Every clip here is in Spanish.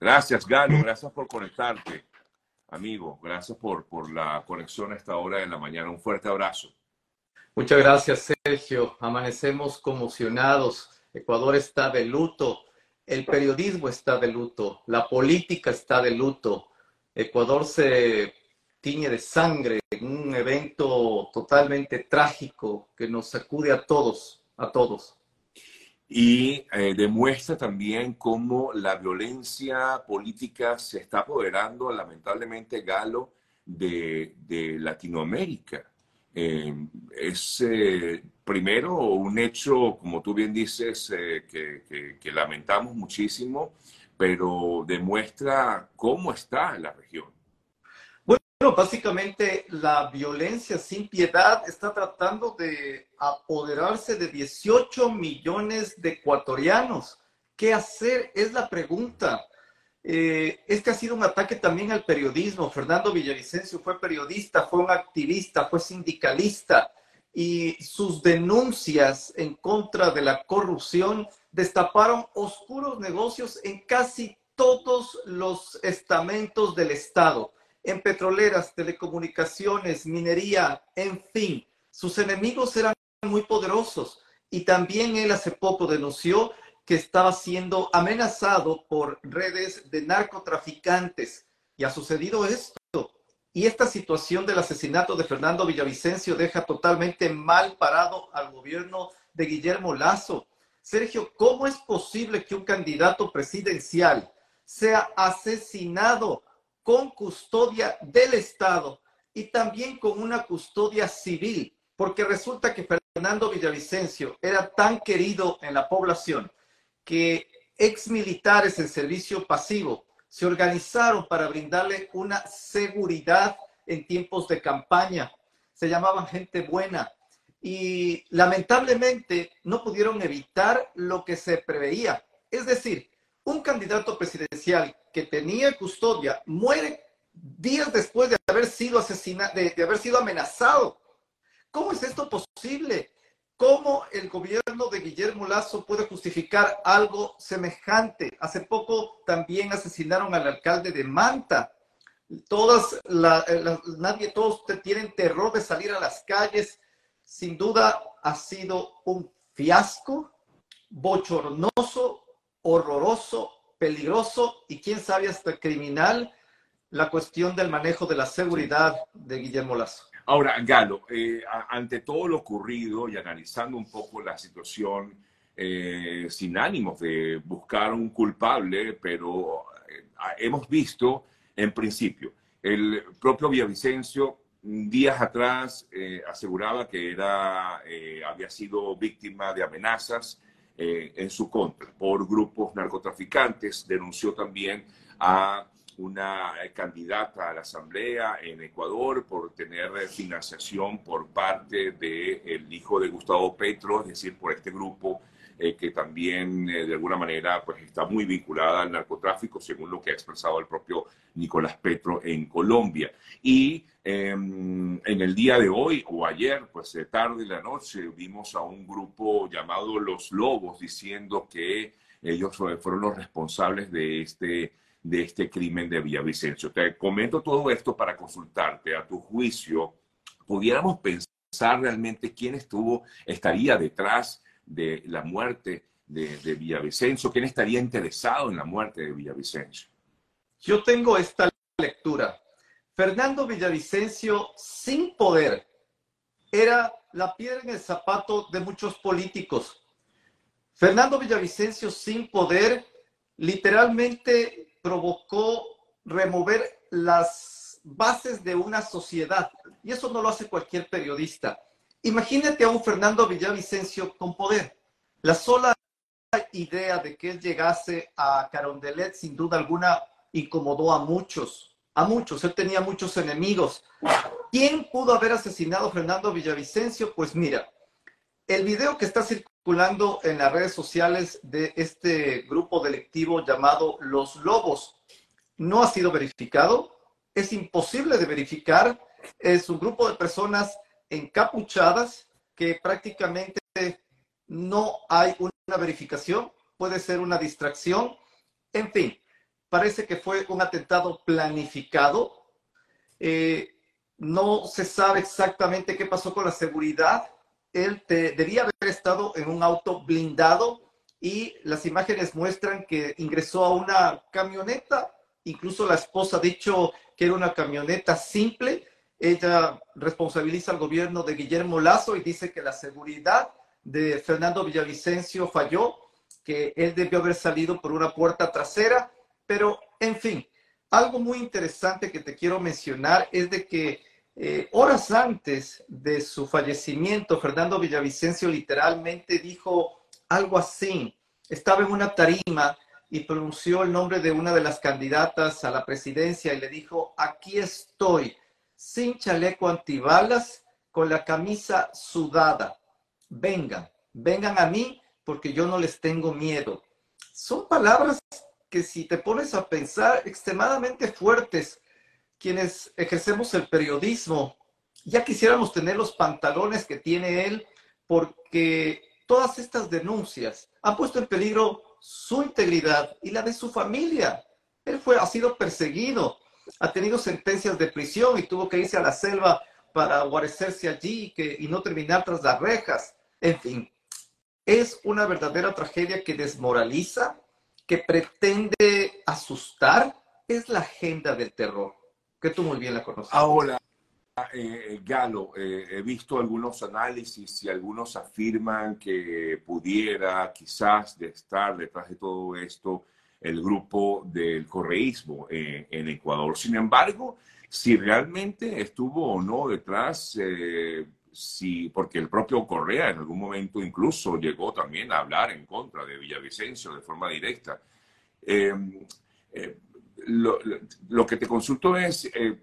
Gracias, Galo. Gracias por conectarte, amigo. Gracias por, por la conexión a esta hora de la mañana. Un fuerte abrazo. Muchas gracias, Sergio. Amanecemos conmocionados. Ecuador está de luto. El periodismo está de luto. La política está de luto. Ecuador se tiñe de sangre en un evento totalmente trágico que nos sacude a todos, a todos y eh, demuestra también cómo la violencia política se está apoderando, lamentablemente, Galo, de, Latinoamérica. Eh, es eh, primero un hecho, como tú bien dices, que, que lamentamos muchísimo, pero demuestra cómo está la región. Bueno, básicamente la violencia sin piedad está tratando de apoderarse de 18 millones de ecuatorianos. ¿Qué hacer? Es la pregunta. Eh, este ha sido un ataque también al periodismo. Fernando Villavicencio fue periodista, fue un activista, fue sindicalista y sus denuncias en contra de la corrupción destaparon oscuros negocios en casi todos los estamentos del Estado en petroleras, telecomunicaciones, minería, en fin. Sus enemigos eran muy poderosos y también él hace poco denunció que estaba siendo amenazado por redes de narcotraficantes. Y ha sucedido esto. Y esta situación del asesinato de Fernando Villavicencio deja totalmente mal parado al gobierno de Guillermo Lazo. Sergio, ¿cómo es posible que un candidato presidencial sea asesinado con custodia del Estado y también con una custodia civil, porque resulta que Fernando Villavicencio era tan querido en la población que ex militares en servicio pasivo se organizaron para brindarle una seguridad en tiempos de campaña. Se llamaban gente buena y lamentablemente no pudieron evitar lo que se preveía. Es decir, un candidato presidencial que tenía custodia muere días después de haber sido asesinado, de, haber sido amenazado. ¿Cómo es esto posible? ¿Cómo el gobierno de Guillermo Lazo puede justificar algo semejante? Hace poco también asesinaron al alcalde de Manta. Todas eh, nadie, todos tienen terror de salir a las calles. Sin duda ha sido un fiasco bochornoso, horroroso, peligroso y quién sabe hasta criminal la cuestión del manejo de la seguridad de Guillermo Lazo. Ahora, Galo, eh, ante todo lo ocurrido y analizando un poco la situación, eh, sin ánimos de buscar un culpable, pero eh, hemos visto, en principio, el propio Villavicencio días atrás aseguraba que era, había sido víctima de amenazas eh, en su contra por grupos narcotraficantes. Denunció también a una candidata a la Asamblea en Ecuador por tener financiación por parte del hijo de Gustavo Petro, es decir, por este grupo eh, que también eh, de alguna manera pues, está muy vinculada al narcotráfico, según lo que ha expresado el propio Nicolás Petro en Colombia. Y em, en el día de hoy o ayer, pues de tarde y la noche, vimos a un grupo llamado Los Lobos diciendo que ellos fueron los responsables de este, de este crimen de Villavicencio. Te comento todo esto para consultarte. A tu juicio, ¿pudiéramos pensar realmente quién estuvo, estaría detrás de la muerte de, Villavicencio? ¿Quién estaría interesado en la muerte de Villavicencio? Yo tengo esta lectura. Fernando Villavicencio, sin poder, era la piedra en el zapato de muchos políticos. Fernando Villavicencio, sin poder, literalmente provocó remover las bases de una sociedad. Y eso no lo hace cualquier periodista. Imagínate a un Fernando Villavicencio con poder. La sola idea de que él llegase a Carondelet, sin duda alguna, incomodó a muchos, a muchos. Él tenía muchos enemigos. ¿Quién pudo haber asesinado a Fernando Villavicencio? Pues mira, el video que está circulando en las redes sociales de este grupo delictivo llamado Los Lobos no ha sido verificado. Es imposible de verificar. Es un grupo de personas encapuchadas que prácticamente no hay una verificación, puede ser una distracción. En fin, parece que fue un atentado planificado. Eh, no se sabe exactamente qué pasó con la seguridad. Él debía haber estado en un auto blindado y las imágenes muestran que ingresó a una camioneta. Incluso la esposa ha dicho que era una camioneta simple. Ella responsabiliza al gobierno de Guillermo Lazo y dice que la seguridad de Fernando Villavicencio falló, que él debió haber salido por una puerta trasera, pero en fin, algo muy interesante que te quiero mencionar es de que eh, horas antes de su fallecimiento, Fernando Villavicencio literalmente dijo algo así. Estaba en una tarima y pronunció el nombre de una de las candidatas a la presidencia y le dijo, aquí estoy, sin chaleco antibalas, con la camisa sudada. Vengan, vengan a mí porque yo no les tengo miedo. Son palabras que si te pones a pensar extremadamente fuertes, quienes ejercemos el periodismo, ya quisiéramos tener los pantalones que tiene él, porque todas estas denuncias han puesto en peligro su integridad y la de su familia. Él fue, ha sido perseguido, ha tenido sentencias de prisión y tuvo que irse a la selva para guarecerse allí y, que, y no terminar tras las rejas. En fin, es una verdadera tragedia que desmoraliza, que pretende asustar, es la agenda del terror que tú muy bien la conoces. Ahora, eh, Galo, eh, he visto algunos análisis y algunos afirman que pudiera quizás estar detrás de todo esto el grupo del correísmo eh, en Ecuador. Sin embargo, si realmente estuvo o no detrás, si, porque el propio Correa en algún momento incluso llegó también a hablar en contra de Villavicencio de forma directa lo, que te consulto es, eh,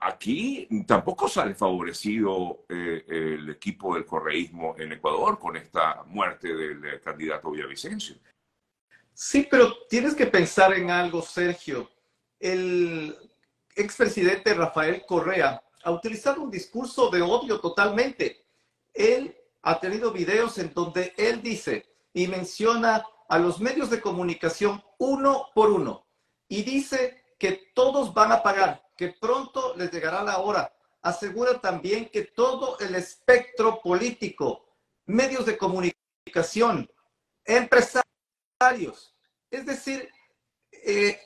aquí tampoco sale favorecido eh, el equipo del correísmo en Ecuador con esta muerte del eh, candidato Villavicencio. Sí, pero tienes que pensar en algo, Sergio. El expresidente Rafael Correa ha utilizado un discurso de odio totalmente. Él ha tenido videos en donde él dice y menciona a los medios de comunicación uno por uno y dice que todos van a pagar, que pronto les llegará la hora. Asegura también que todo el espectro político, medios de comunicación, empresarios, es decir, eh,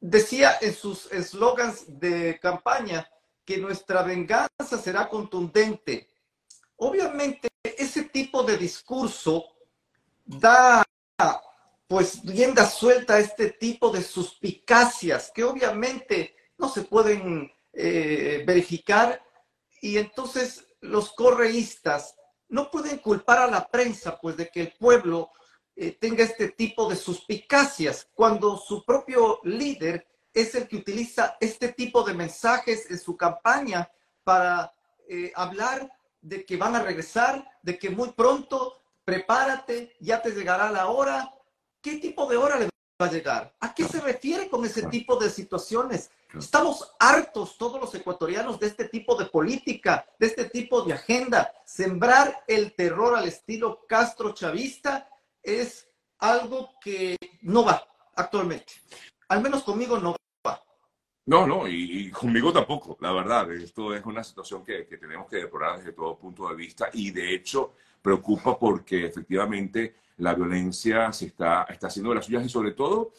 decía en sus eslogans de campaña que nuestra venganza será contundente. Obviamente, ese tipo de discurso da pues rienda suelta a este tipo de suspicacias que obviamente no se pueden eh, verificar y entonces los correístas no pueden culpar a la prensa pues de que el pueblo eh, tenga este tipo de suspicacias cuando su propio líder es el que utiliza este tipo de mensajes en su campaña para eh, hablar de que van a regresar, de que muy pronto prepárate, ya te llegará la hora, ¿qué tipo de hora le va a llegar? ¿A qué se refiere con ese tipo de situaciones? Estamos hartos todos los ecuatorianos de este tipo de política, de este tipo de agenda. Sembrar el terror al estilo Castro chavista es algo que no va actualmente. Al menos conmigo no va. No, no, y, conmigo tampoco, la verdad. Esto es una situación que, que tenemos que depurar desde todo punto de vista y de hecho preocupa porque efectivamente la violencia se está, está haciendo de las suyas y sobre todo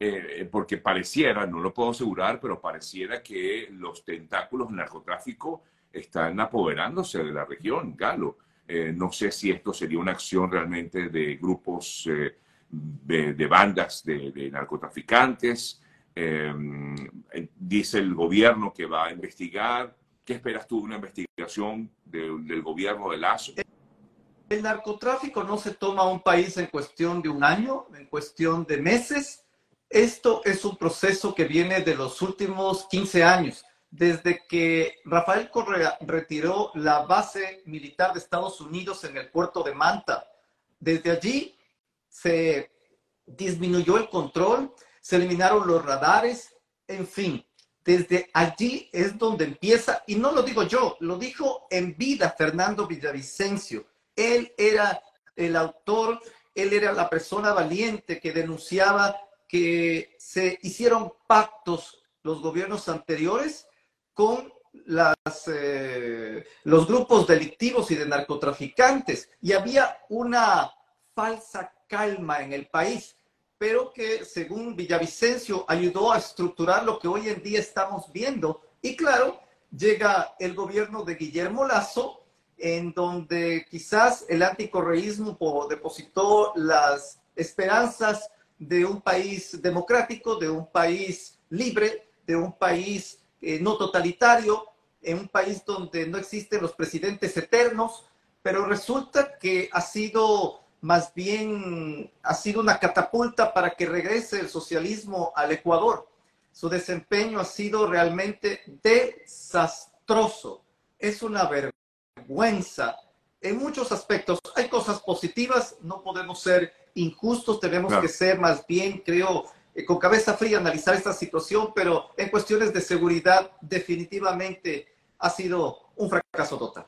eh, porque pareciera, no lo puedo asegurar, pero pareciera que los tentáculos narcotráfico están apoderándose de la región, Galo. Eh, no sé si esto sería una acción realmente de grupos, eh, de, bandas de, narcotraficantes. dice el gobierno que va a investigar. ¿Qué esperas tú de una investigación del gobierno de Lazo? El narcotráfico no se toma a un país en cuestión de un año, en cuestión de meses. Esto es un proceso que viene de los últimos 15 años, desde que Rafael Correa retiró la base militar de Estados Unidos en el puerto de Manta. Desde allí se disminuyó el control, se eliminaron los radares, en fin, desde allí es donde empieza, y no lo digo yo, lo dijo en vida Fernando Villavicencio él era el autor, él era la persona valiente que denunciaba que se hicieron pactos los gobiernos anteriores con las, eh, los grupos delictivos y de narcotraficantes y había una falsa calma en el país, pero que según Villavicencio ayudó a estructurar lo que hoy en día estamos viendo. Y claro, llega el gobierno de Guillermo Lazo, en donde quizás el anticorreísmo depositó las esperanzas de un país democrático, de un país libre, de un país eh, no totalitario, en un país donde no existen los presidentes eternos, pero resulta que ha sido más bien, ha sido una catapulta para que regrese el socialismo al Ecuador. Su desempeño ha sido realmente desastroso. Es una vergüenza en muchos aspectos. Hay cosas positivas, no podemos ser injustos, tenemos que ser más bien, creo, con cabeza fría analizar esta situación, pero en cuestiones de seguridad definitivamente ha sido un fracaso total.